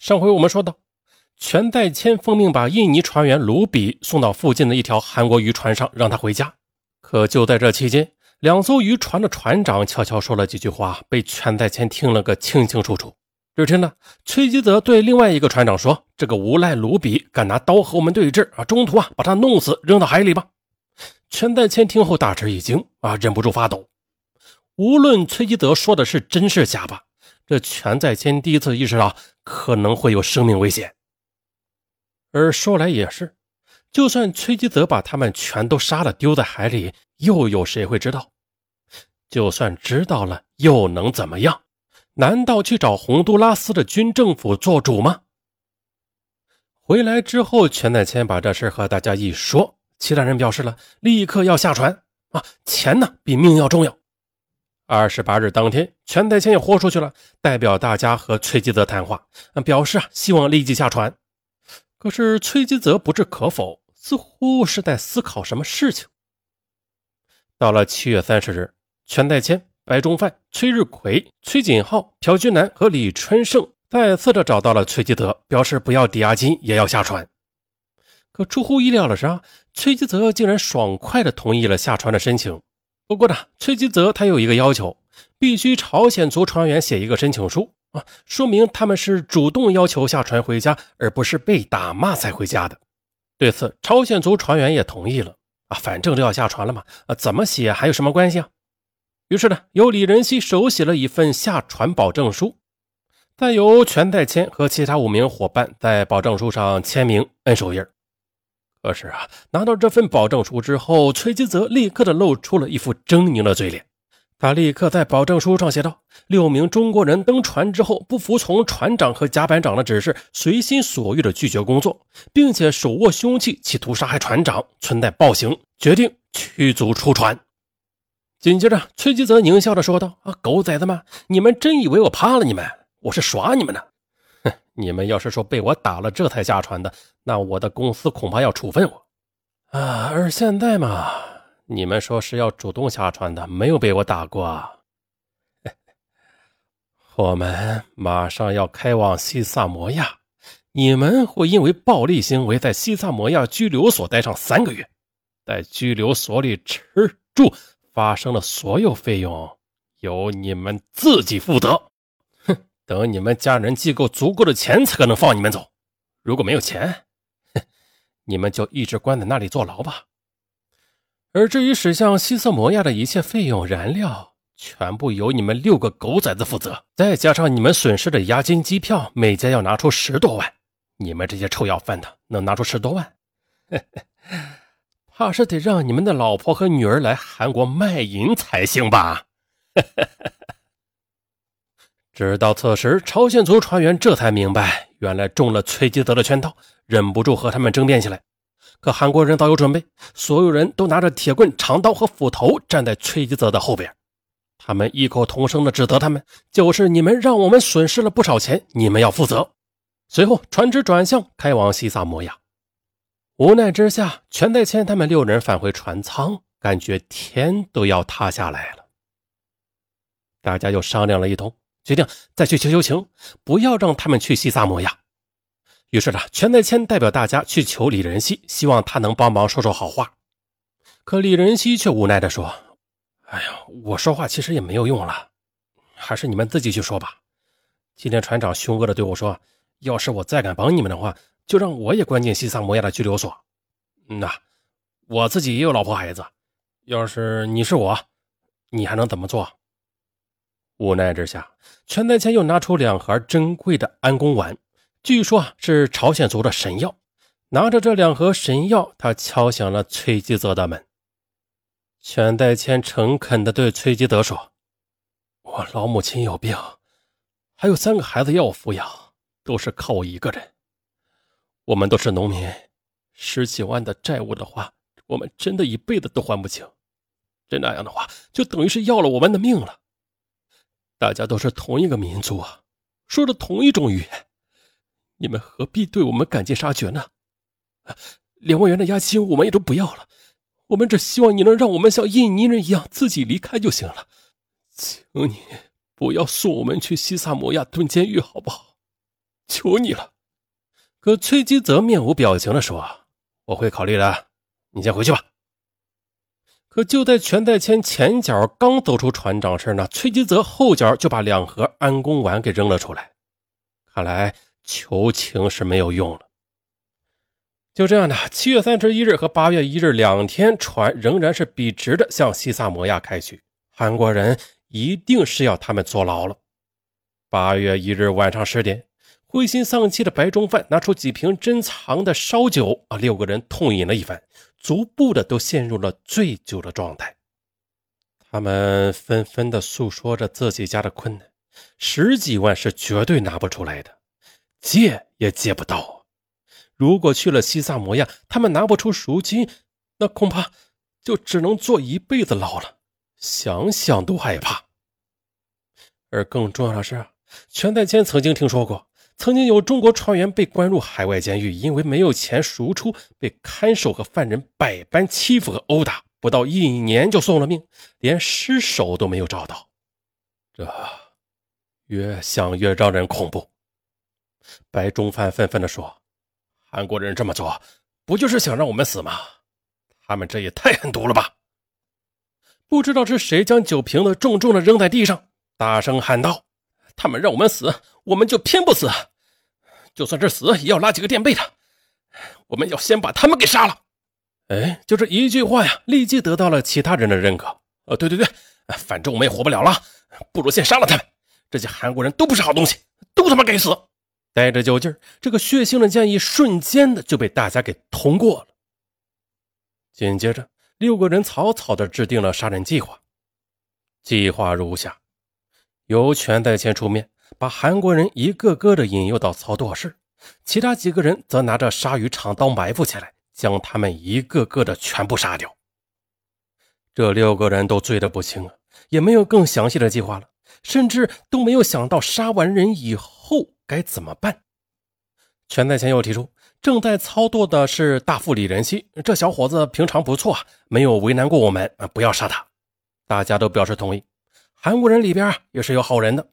上回我们说到，全代谦奉命把印尼船员卢比送到附近的一条韩国渔船上，让他回家。可就在这期间，两艘渔船的船长悄悄说了几句话，被全代谦听了个清清楚楚。只听呢，崔基泽对另外一个船长说：“这个无赖卢比敢拿刀和我们对峙啊，中途啊把他弄死，扔到海里吧。”全代谦听后大吃一惊啊，忍不住发抖。无论崔基泽说的是真是假吧。这全在谦第一次意识到可能会有生命危险，而说来也是，就算崔基泽把他们全都杀了丢在海里，又有谁会知道？就算知道了，又能怎么样？难道去找洪都拉斯的军政府做主吗？回来之后，全在谦把这事和大家一说，其他人表示了立刻要下船啊，钱呢比命要重要。二十八日当天，全代谦也豁出去了，代表大家和崔基泽谈话，表示啊希望立即下船。可是崔基泽不置可否，似乎是在思考什么事情。到了七月三十日，全代谦、白中范、崔日奎、崔锦浩、朴君南和李春盛再次的找到了崔基泽，表示不要抵押金也要下船。可出乎意料的是啊，崔基泽竟然爽快的同意了下船的申请。不过呢，崔吉泽他有一个要求，必须朝鲜族船员写一个申请书啊，说明他们是主动要求下船回家，而不是被打骂才回家的。对此，朝鲜族船员也同意了啊，反正都要下船了嘛，啊，怎么写还有什么关系啊？于是呢，由李仁熙手写了一份下船保证书，再由全代谦和其他五名伙伴在保证书上签名摁手印可是啊，拿到这份保证书之后，崔基泽立刻的露出了一副狰狞的嘴脸。他立刻在保证书上写道：“六名中国人登船之后，不服从船长和甲板长的指示，随心所欲的拒绝工作，并且手握凶器，企图杀害船长，存在暴行，决定驱逐出船。”紧接着，崔基泽狞笑着说道：“啊，狗崽子们，你们真以为我怕了你们？我是耍你们呢。”你们要是说被我打了这才下船的，那我的公司恐怕要处分我啊！而现在嘛，你们说是要主动下船的，没有被我打过。我们马上要开往西萨摩亚，你们会因为暴力行为在西萨摩亚拘留所待上三个月，在拘留所里吃住发生的所有费用由你们自己负责。等你们家人寄够足够的钱，才可能放你们走。如果没有钱，哼，你们就一直关在那里坐牢吧。而至于驶向西瑟摩亚的一切费用、燃料，全部由你们六个狗崽子负责。再加上你们损失的押金、机票，每家要拿出十多万。你们这些臭要饭的，能拿出十多万？怕是得让你们的老婆和女儿来韩国卖淫才行吧？直到此时，朝鲜族船员这才明白，原来中了崔基泽的圈套，忍不住和他们争辩起来。可韩国人早有准备，所有人都拿着铁棍、长刀和斧头站在崔基泽的后边，他们异口同声地指责他们：“就是你们让我们损失了不少钱，你们要负责。”随后，船只转向开往西萨摩亚。无奈之下，全代谦他们六人返回船舱，感觉天都要塌下来了。大家又商量了一通。决定再去求求情，不要让他们去西萨摩亚。于是呢，全在谦代表大家去求李仁熙，希望他能帮忙说说好话。可李仁熙却无奈地说：“哎呀，我说话其实也没有用了，还是你们自己去说吧。今天船长凶恶地对我说，要是我再敢帮你们的话，就让我也关进西萨摩亚的拘留所。嗯呐，我自己也有老婆孩子，要是你是我，你还能怎么做？”无奈之下，全代谦又拿出两盒珍贵的安宫丸，据说是朝鲜族的神药。拿着这两盒神药，他敲响了崔基泽的门。全代谦诚恳地对崔基泽说：“我老母亲有病，还有三个孩子要我抚养，都是靠我一个人。我们都是农民，十几万的债务的话，我们真的一辈子都还不清。这那样的话，就等于是要了我们的命了。”大家都是同一个民族啊，说着同一种语言，你们何必对我们赶尽杀绝呢？两万元的押金我们也都不要了，我们只希望你能让我们像印尼人一样自己离开就行了。请你不要送我们去西萨摩亚蹲监狱，好不好？求你了。可崔基泽面无表情的说：“我会考虑的，你先回去吧。”可就在全代谦前脚刚走出船长室呢，崔吉泽后脚就把两盒安宫丸给扔了出来。看来求情是没有用了。就这样的，七月三十一日和八月一日两天，船仍然是笔直的向西萨摩亚开去。韩国人一定是要他们坐牢了。八月一日晚上十点。灰心丧气的白中范拿出几瓶珍藏的烧酒啊，六个人痛饮了一番，逐步的都陷入了醉酒的状态。他们纷纷的诉说着自己家的困难，十几万是绝对拿不出来的，借也借不到。如果去了西萨摩亚，他们拿不出赎金，那恐怕就只能坐一辈子牢了。想想都害怕。而更重要的是，全代谦曾经听说过。曾经有中国船员被关入海外监狱，因为没有钱赎出，被看守和犯人百般欺负和殴打，不到一年就送了命，连尸首都没有找到。这越想越让人恐怖。白中范愤愤地说：“韩国人这么做，不就是想让我们死吗？他们这也太狠毒了吧！”不知道是谁将酒瓶子重重地扔在地上，大声喊道：“他们让我们死，我们就偏不死！”就算是死，也要拉几个垫背的。我们要先把他们给杀了。哎，就这一句话呀，立即得到了其他人的认可。呃，对对对，反正我们也活不了了，不如先杀了他们。这些韩国人都不是好东西，都他妈该死！带着酒劲儿，这个血腥的建议瞬间的就被大家给通过了。紧接着，六个人草草的制定了杀人计划。计划如下：由全在谦出面。把韩国人一个个的引诱到操作室，其他几个人则拿着鲨鱼长刀埋伏起来，将他们一个个的全部杀掉。这六个人都醉得不轻啊，也没有更详细的计划了，甚至都没有想到杀完人以后该怎么办。全在前又提出，正在操作的是大副李仁熙，这小伙子平常不错啊，没有为难过我们啊，不要杀他。大家都表示同意。韩国人里边也是有好人的。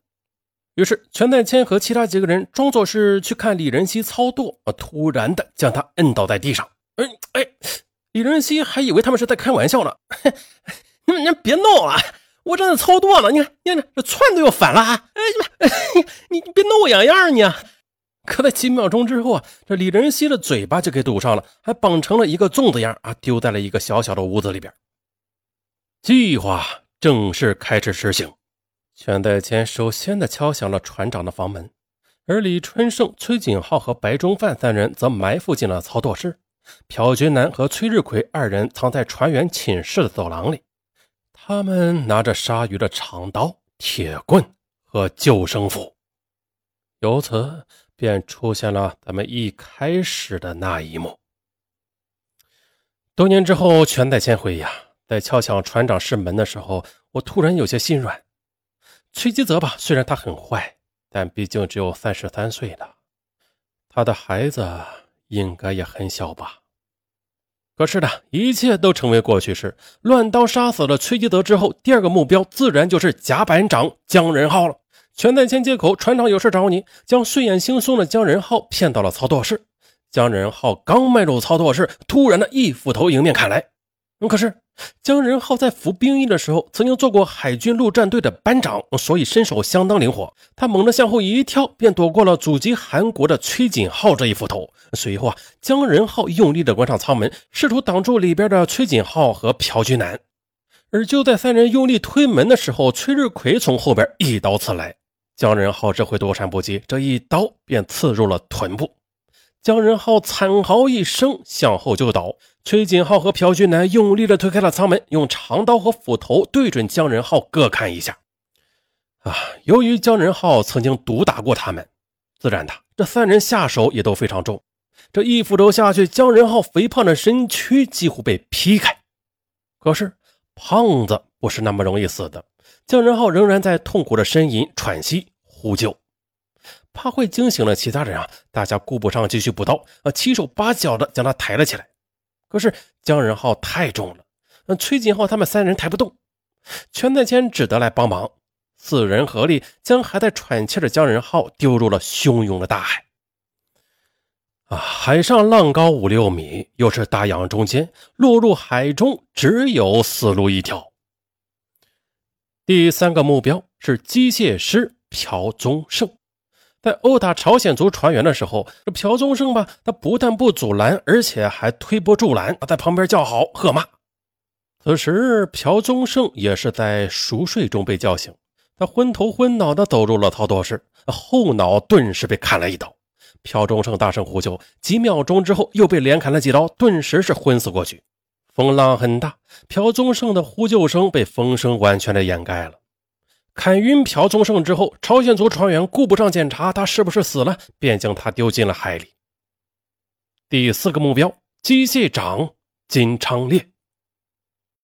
于是，全代谦和其他几个人装作是去看李仁熙操作，突然的将他摁倒在地上。哎哎，李仁熙还以为他们是在开玩笑呢。你们你别闹了，我正在操作呢。你看，你看这串都要反了啊。哎 你你你别闹痒痒你。可在几秒钟之后啊，这李仁熙的嘴巴就给堵上了，还绑成了一个粽子样啊，丢在了一个小小的屋子里边。计划正式开始实行。全代谦首先的敲响了船长的房门，而李春盛、崔景浩和白中范三人则埋伏进了操作室。朴军南和崔日奎二人藏在船员寝室的走廊里，他们拿着鲨鱼的长刀、铁棍和救生斧。由此便出现了咱们一开始的那一幕。多年之后，全代谦回忆啊，在敲响船长室门的时候，我突然有些心软。崔吉泽吧，虽然他很坏，但毕竟只有三十三岁了，他的孩子应该也很小吧。可是的一切都成为过去式。乱刀杀死了崔吉泽之后，第二个目标自然就是甲板长江仁浩了。全在前接口，船长有事找你，将睡眼惺忪的江仁浩骗到了操作室。江仁浩刚迈入操作室，突然的一斧头迎面砍来。可是姜仁浩在服兵役的时候，曾经做过海军陆战队的班长，所以身手相当灵活。他猛地向后一跳，便躲过了祖籍韩国的崔锦浩这一斧头。随后啊，姜仁浩用力的关上舱门，试图挡住里边的崔锦浩和朴军南。而就在三人用力推门的时候，崔日奎从后边一刀刺来，姜仁浩这回躲闪不及，这一刀便刺入了臀部。姜仁浩惨嚎一声，向后就倒。崔锦浩和朴俊南用力的推开了舱门，用长刀和斧头对准姜仁浩各砍一下。啊，由于姜仁浩曾经毒打过他们，自然的这三人下手也都非常重。这一斧头下去，姜仁浩肥胖的身躯几乎被劈开。可是胖子不是那么容易死的，姜仁浩仍然在痛苦的呻吟、喘息、呼救，怕会惊醒了其他人啊！大家顾不上继续补刀，啊，七手八脚的将他抬了起来。可是姜仁浩太重了，那崔锦浩他们三人抬不动，全在谦只得来帮忙。四人合力将还在喘气的姜仁浩丢入了汹涌的大海。啊，海上浪高五六米，又是大洋中间，落入海中只有死路一条。第三个目标是机械师朴宗盛，在殴打朝鲜族船员的时候，这朴宗盛吧，他不但不阻拦，而且还推波助澜，在旁边叫好喝骂。此时，朴宗盛也是在熟睡中被叫醒，他昏头昏脑的走入了操作室，后脑顿时被砍了一刀。朴忠盛大声呼救，几秒钟之后又被连砍了几刀，顿时是昏死过去。风浪很大，朴宗盛的呼救声被风声完全的掩盖了。砍晕朴宗盛之后，朝鲜族船员顾不上检查他是不是死了，便将他丢进了海里。第四个目标，机械长金昌烈。